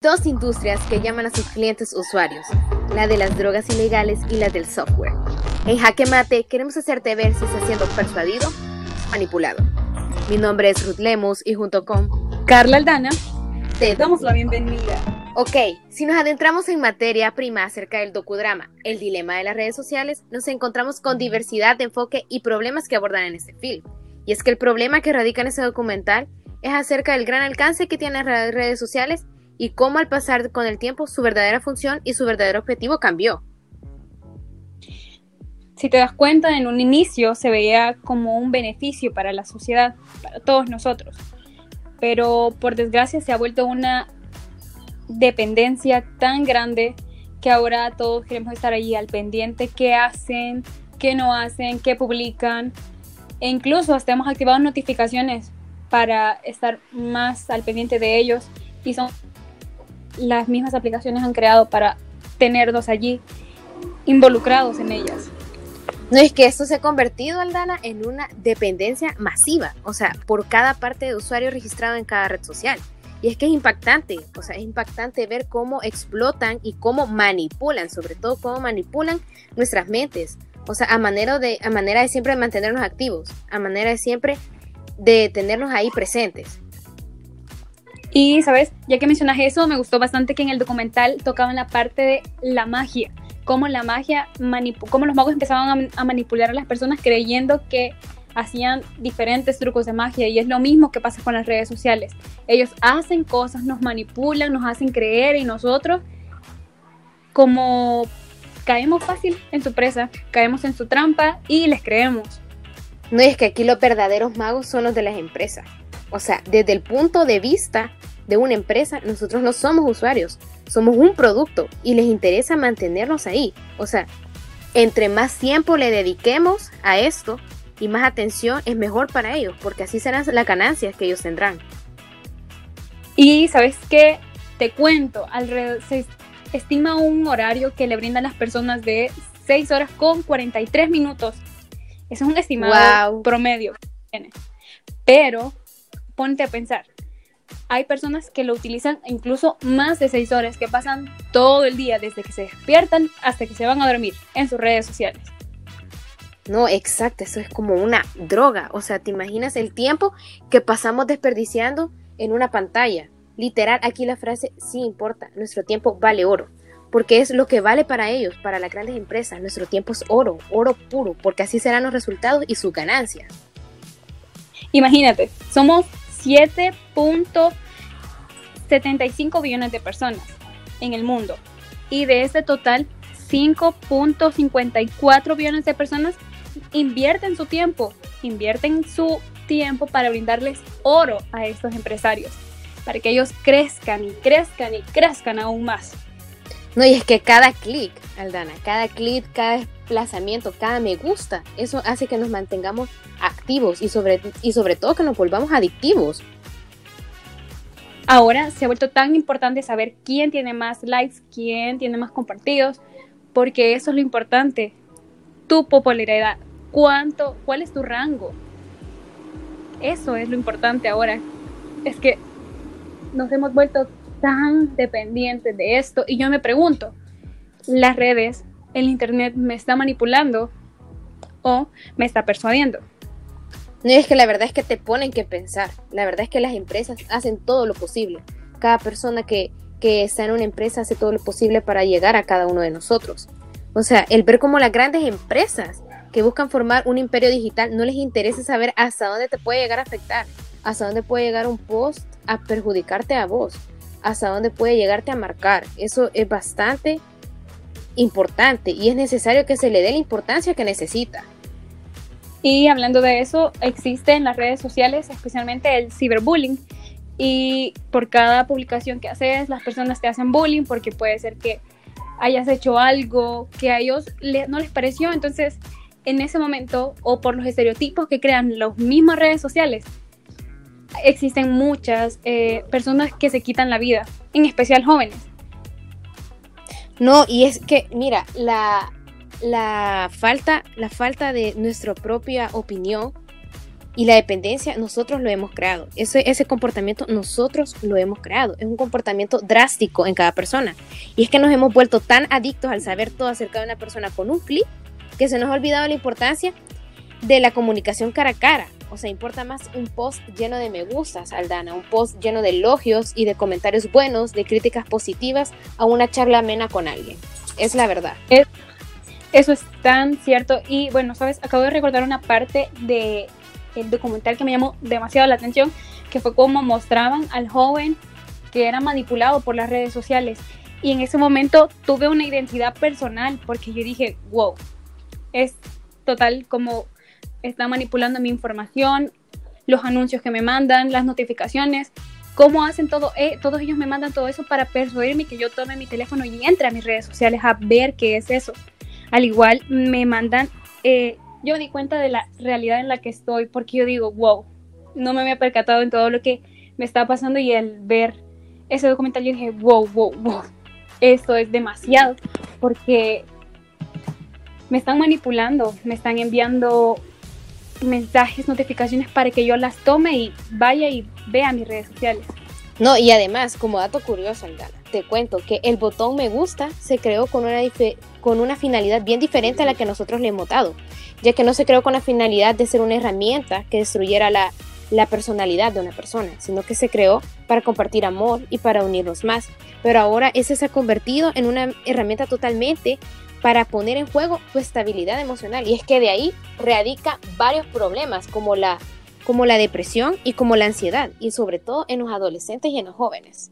Dos industrias que llaman a sus clientes usuarios, la de las drogas ilegales y la del software. En Jaque Mate queremos hacerte ver si estás siendo persuadido o manipulado. Mi nombre es Ruth Lemus y junto con Carla Aldana te damos la bienvenida. Ok, si nos adentramos en materia prima acerca del docudrama, el dilema de las redes sociales, nos encontramos con diversidad de enfoque y problemas que abordan en este film. Y es que el problema que radica en ese documental es acerca del gran alcance que tienen las redes sociales y cómo al pasar con el tiempo su verdadera función y su verdadero objetivo cambió. Si te das cuenta, en un inicio se veía como un beneficio para la sociedad, para todos nosotros, pero por desgracia se ha vuelto una dependencia tan grande que ahora todos queremos estar ahí al pendiente qué hacen, qué no hacen, qué publican. E incluso hasta hemos activado notificaciones para estar más al pendiente de ellos y son las mismas aplicaciones han creado para tenerlos allí involucrados en ellas. No es que esto se ha convertido, Aldana, en una dependencia masiva, o sea, por cada parte de usuario registrado en cada red social. Y es que es impactante, o sea, es impactante ver cómo explotan y cómo manipulan, sobre todo cómo manipulan nuestras mentes. O sea, a manera de, a manera de siempre mantenernos activos, a manera de siempre de tenernos ahí presentes. Y, ¿sabes? Ya que mencionas eso, me gustó bastante que en el documental tocaban la parte de la magia, cómo la magia, cómo los magos empezaban a, manipular a las personas creyendo que hacían diferentes trucos de magia y es lo mismo que pasa con las redes sociales. Ellos hacen cosas, nos manipulan, nos hacen creer y nosotros como caemos fácil en su presa, caemos en su trampa y les creemos. No es que aquí los verdaderos magos son los de las empresas. O sea, desde el punto de vista de una empresa, nosotros no somos usuarios, somos un producto y les interesa mantenernos ahí. O sea, entre más tiempo le dediquemos a esto y más atención es mejor para ellos, porque así serán las ganancias que ellos tendrán. Y sabes qué, te cuento, alrededor, se estima un horario que le brindan las personas de 6 horas con 43 minutos. Eso es un estimado promedio. Pero ponte a pensar, hay personas que lo utilizan incluso más de seis horas, que pasan todo el día desde que se despiertan hasta que se van a dormir en sus redes sociales. No, exacto, eso es como una droga. O sea, ¿te imaginas el tiempo que pasamos desperdiciando en una pantalla? Literal, aquí la frase sí importa, nuestro tiempo vale oro, porque es lo que vale para ellos, para las grandes empresas. Nuestro tiempo es oro, oro puro, porque así serán los resultados y sus ganancias. Imagínate, somos 7.75 billones de personas en el mundo. Y de ese total, 5.54 billones de personas invierten su tiempo, invierten su tiempo para brindarles oro a estos empresarios, para que ellos crezcan y crezcan y crezcan aún más. No, y es que cada clic, Aldana, cada clic, cada desplazamiento, cada me gusta, eso hace que nos mantengamos activos y sobre, y sobre todo que nos volvamos adictivos. Ahora se ha vuelto tan importante saber quién tiene más likes, quién tiene más compartidos, porque eso es lo importante. Tu popularidad, cuánto, cuál es tu rango. Eso es lo importante ahora. Es que nos hemos vuelto tan dependientes de esto y yo me pregunto, las redes, el internet me está manipulando o me está persuadiendo. No, es que la verdad es que te ponen que pensar. La verdad es que las empresas hacen todo lo posible. Cada persona que, que está en una empresa hace todo lo posible para llegar a cada uno de nosotros. O sea, el ver cómo las grandes empresas que buscan formar un imperio digital no les interesa saber hasta dónde te puede llegar a afectar, hasta dónde puede llegar un post a perjudicarte a vos, hasta dónde puede llegarte a marcar. Eso es bastante importante y es necesario que se le dé la importancia que necesita. Y hablando de eso, existe en las redes sociales especialmente el ciberbullying. Y por cada publicación que haces, las personas te hacen bullying porque puede ser que hayas hecho algo que a ellos no les pareció. Entonces, en ese momento, o por los estereotipos que crean las mismas redes sociales, existen muchas eh, personas que se quitan la vida, en especial jóvenes. No, y es que, mira, la, la falta, la falta de nuestra propia opinión Y la dependencia nosotros lo hemos creado. Ese, ese comportamiento nosotros lo hemos creado. Es un comportamiento drástico en cada persona. Y es que nos hemos vuelto tan adictos al saber todo acerca de una persona con un clic que se nos ha olvidado la importancia de la comunicación cara a cara. O sea, importa más un post lleno de me gustas, Aldana, un post lleno de elogios y de comentarios buenos, de críticas positivas, a una charla amena con alguien. Es la verdad. eso es tan cierto. Y bueno, sabes, acabo de recordar una parte de el documental que me llamó demasiado la atención, que fue cómo mostraban al joven que era manipulado por las redes sociales. Y en ese momento tuve una identidad personal porque yo dije, wow, es total como está manipulando mi información, los anuncios que me mandan, las notificaciones, cómo hacen todo, eh, todos ellos me mandan todo eso para persuadirme que yo tome mi teléfono y entre a mis redes sociales a ver qué es eso. Al igual me mandan eh, yo me di cuenta de la realidad en la que estoy porque yo digo, wow, no me había percatado en todo lo que me estaba pasando y al ver ese documental dije, wow, wow, wow, esto es demasiado porque me están manipulando, me están enviando mensajes, notificaciones para que yo las tome y vaya y vea mis redes sociales. No, y además, como dato curioso, Aldana, te cuento que el botón me gusta se creó con una, con una finalidad bien diferente a la que nosotros le hemos dado, ya que no se creó con la finalidad de ser una herramienta que destruyera la, la personalidad de una persona, sino que se creó para compartir amor y para unirnos más. Pero ahora ese se ha convertido en una herramienta totalmente para poner en juego tu estabilidad emocional. Y es que de ahí radica varios problemas como la, como la depresión y como la ansiedad, y sobre todo en los adolescentes y en los jóvenes.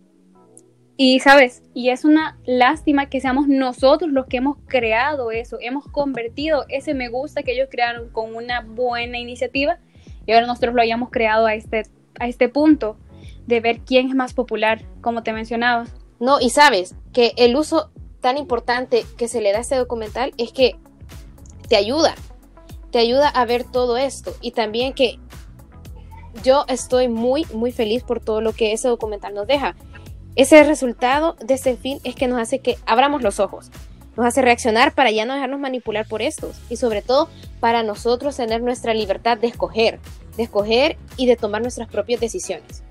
Y sabes, y es una lástima que seamos nosotros los que hemos creado eso, hemos convertido ese me gusta que ellos crearon con una buena iniciativa y ahora nosotros lo hayamos creado a este, a este punto de ver quién es más popular, como te mencionaba. No, y sabes que el uso tan importante que se le da a este documental es que te ayuda, te ayuda a ver todo esto y también que yo estoy muy, muy feliz por todo lo que ese documental nos deja. Ese resultado de ese fin es que nos hace que abramos los ojos, nos hace reaccionar para ya no dejarnos manipular por estos y sobre todo para nosotros tener nuestra libertad de escoger, de escoger y de tomar nuestras propias decisiones.